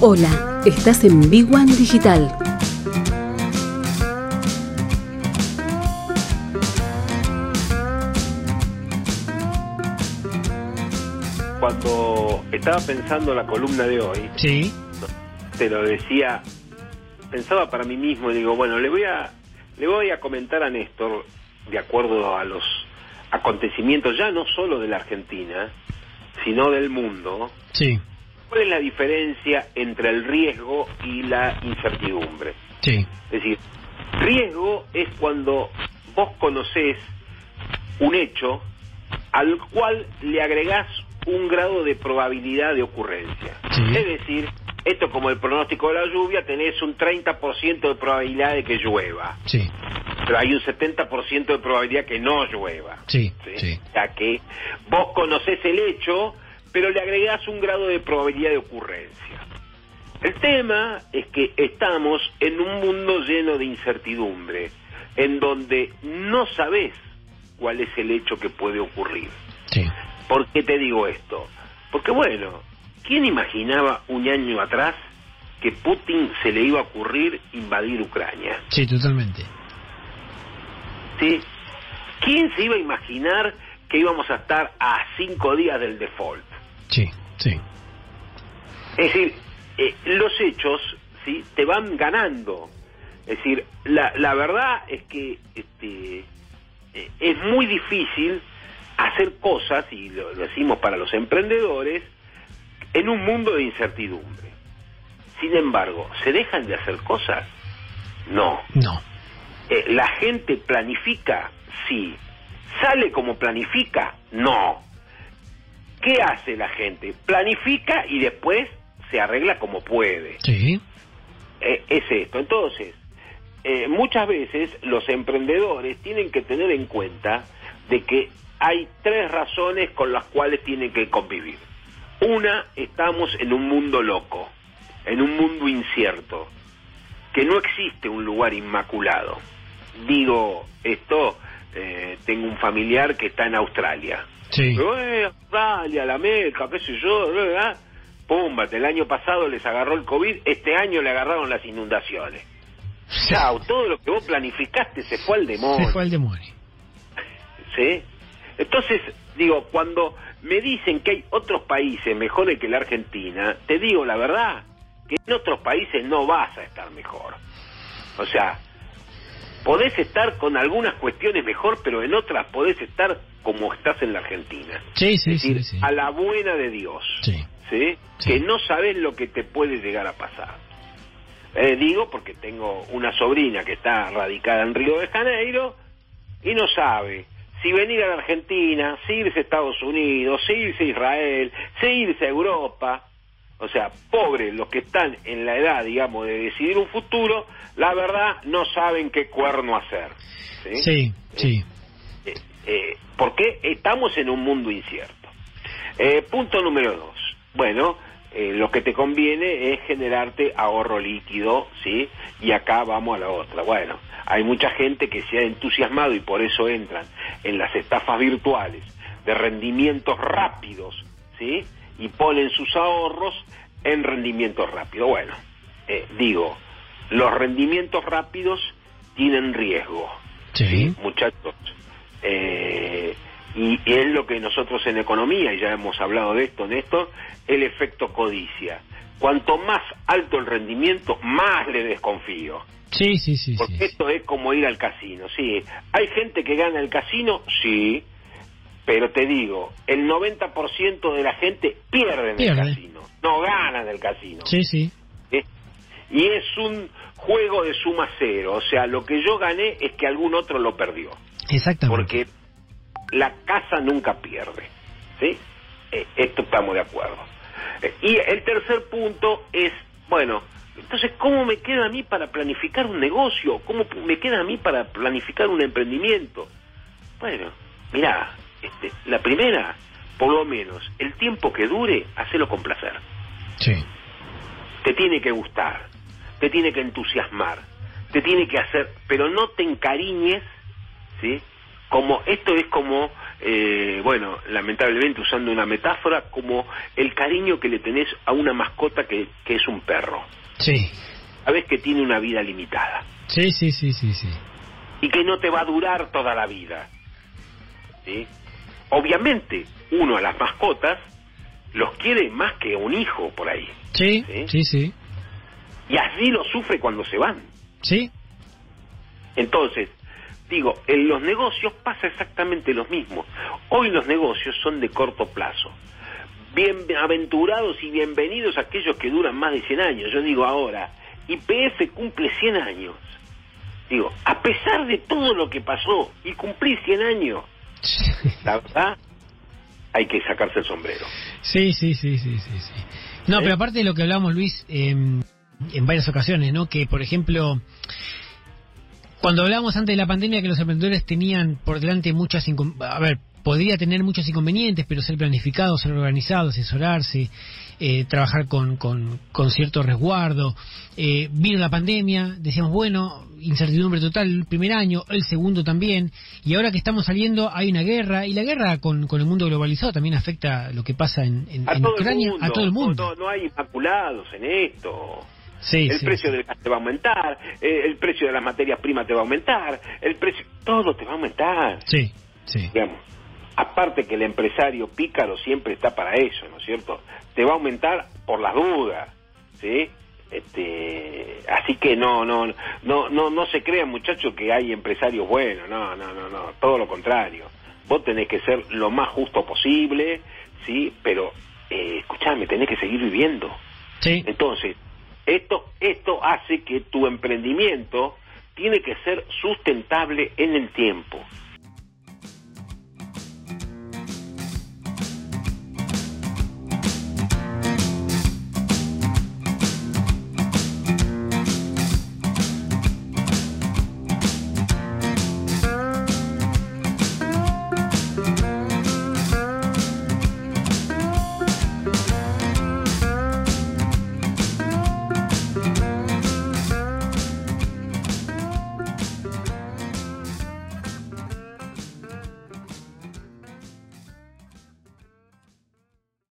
Hola, estás en Big One Digital. Cuando estaba pensando la columna de hoy, Sí. te lo decía, pensaba para mí mismo y digo, bueno, le voy a le voy a comentar a Néstor de acuerdo a los acontecimientos ya no solo de la Argentina, sino del mundo, Sí. ¿Cuál es la diferencia entre el riesgo y la incertidumbre? Sí. Es decir, riesgo es cuando vos conocés un hecho al cual le agregás un grado de probabilidad de ocurrencia. Sí. Es decir, esto como el pronóstico de la lluvia, tenés un 30% de probabilidad de que llueva, Sí. pero hay un 70% de probabilidad que no llueva. Sí. ¿sí? Sí. O sea que vos conocés el hecho, pero le agregás un grado de probabilidad de ocurrencia. El tema es que estamos en un mundo lleno de incertidumbre, en donde no sabés cuál es el hecho que puede ocurrir. Sí. ¿Por qué te digo esto? Porque bueno, ¿quién imaginaba un año atrás que Putin se le iba a ocurrir invadir Ucrania? Sí, totalmente. ¿Sí? ¿Quién se iba a imaginar que íbamos a estar a cinco días del default? Sí. Sí. Es decir, eh, los hechos sí te van ganando. Es decir, la, la verdad es que este, eh, es muy difícil hacer cosas, y lo, lo decimos para los emprendedores, en un mundo de incertidumbre. Sin embargo, ¿se dejan de hacer cosas? No. No. Eh, ¿La gente planifica? Sí. ¿Sale como planifica? No. ¿Qué hace la gente? Planifica y después se arregla como puede. Sí. Eh, es esto. Entonces, eh, muchas veces los emprendedores tienen que tener en cuenta de que hay tres razones con las cuales tienen que convivir. Una, estamos en un mundo loco, en un mundo incierto, que no existe un lugar inmaculado. Digo esto, eh, tengo un familiar que está en Australia. Sí. Pero, eh, Australia, la Meca, qué sé yo, ¿verdad? Púmbate, el año pasado les agarró el COVID, este año le agarraron las inundaciones. Chao, todo lo que vos planificaste se fue al demonio. Se fue al demonio. ¿sí? Entonces, digo, cuando me dicen que hay otros países mejores que la Argentina, te digo la verdad, que en otros países no vas a estar mejor. O sea, podés estar con algunas cuestiones mejor, pero en otras podés estar como estás en la Argentina. Sí, sí, es decir, sí. sí. a la buena de Dios. Sí. ¿sí? Sí. Que no sabes lo que te puede llegar a pasar. Eh, digo porque tengo una sobrina que está radicada en Río de Janeiro y no sabe si venir a la Argentina, si irse a Estados Unidos, si irse a Israel, si irse a Europa. O sea, pobres los que están en la edad, digamos, de decidir un futuro, la verdad no saben qué cuerno hacer. ¿sí? Sí, sí. Eh, eh, porque estamos en un mundo incierto. Eh, punto número dos. Bueno, eh, lo que te conviene es generarte ahorro líquido, ¿sí? Y acá vamos a la otra. Bueno, hay mucha gente que se ha entusiasmado y por eso entran en las estafas virtuales de rendimientos rápidos, ¿sí? Y ponen sus ahorros en rendimientos rápidos. Bueno, eh, digo, los rendimientos rápidos tienen riesgo. Sí. muchachos. Eh, y es lo que nosotros en economía, y ya hemos hablado de esto, Néstor, el efecto codicia. Cuanto más alto el rendimiento, más le desconfío. Sí, sí, sí. Porque sí. esto es como ir al casino, sí. ¿Hay gente que gana el casino? Sí. Pero te digo, el 90% de la gente pierde en Pierde. el casino. No gana en el casino. Sí, sí. ¿eh? Y es un juego de suma cero. O sea, lo que yo gané es que algún otro lo perdió. Exactamente. Porque la casa nunca pierde. ¿Sí? Eh, esto estamos de acuerdo. Eh, y el tercer punto es, bueno, entonces, ¿cómo me queda a mí para planificar un negocio? ¿Cómo me queda a mí para planificar un emprendimiento? Bueno, mirá, este, la primera, por lo menos, el tiempo que dure, hacelo con placer Sí. te tiene que gustar, te tiene que entusiasmar, te tiene que hacer, pero no te encariñes, ¿sí? Como esto es como eh, bueno, lamentablemente usando una metáfora, como el cariño que le tenés a una mascota que, que es un perro. Sí. Sabes que tiene una vida limitada. Sí, sí, sí, sí, sí. Y que no te va a durar toda la vida. ¿Sí? Obviamente, uno a las mascotas los quiere más que un hijo por ahí. Sí, sí, sí. Y así lo sufre cuando se van. Sí. Entonces, digo, en los negocios pasa exactamente lo mismo. Hoy los negocios son de corto plazo. Bienaventurados y bienvenidos aquellos que duran más de 100 años. Yo digo ahora, IPF cumple 100 años. Digo, a pesar de todo lo que pasó y cumplí 100 años, la verdad, hay que sacarse el sombrero. Sí, sí, sí, sí, sí. sí. No, ¿Eh? pero aparte de lo que hablamos, Luis, eh, en varias ocasiones, ¿no? Que, por ejemplo, cuando hablábamos antes de la pandemia que los emprendedores tenían por delante muchas... A ver, podría tener muchos inconvenientes, pero ser planificado, ser organizado, asesorarse, eh, trabajar con, con, con cierto resguardo. Eh, vino la pandemia, decíamos, bueno, incertidumbre total el primer año, el segundo también, y ahora que estamos saliendo hay una guerra, y la guerra con, con el mundo globalizado también afecta lo que pasa en, en, A en todo, Ucrania, el mundo, a todo el mundo. No, no, no hay inmaculados en esto. Sí, el sí, precio sí. del gas te va a aumentar, eh, el precio de las materias primas te va a aumentar, el precio, todo te va a aumentar, Sí, sí. digamos. Aparte que el empresario pícaro siempre está para eso, ¿no es cierto? Te va a aumentar por las dudas, ¿sí? Este, así que no, no, no, no, no se crean muchachos que hay empresarios buenos, no, no, no, no, todo lo contrario. Vos tenés que ser lo más justo posible, ¿sí? Pero, eh, escuchame, tenés que seguir viviendo. Sí, Entonces, esto, esto hace que tu emprendimiento tiene que ser sustentable en el tiempo.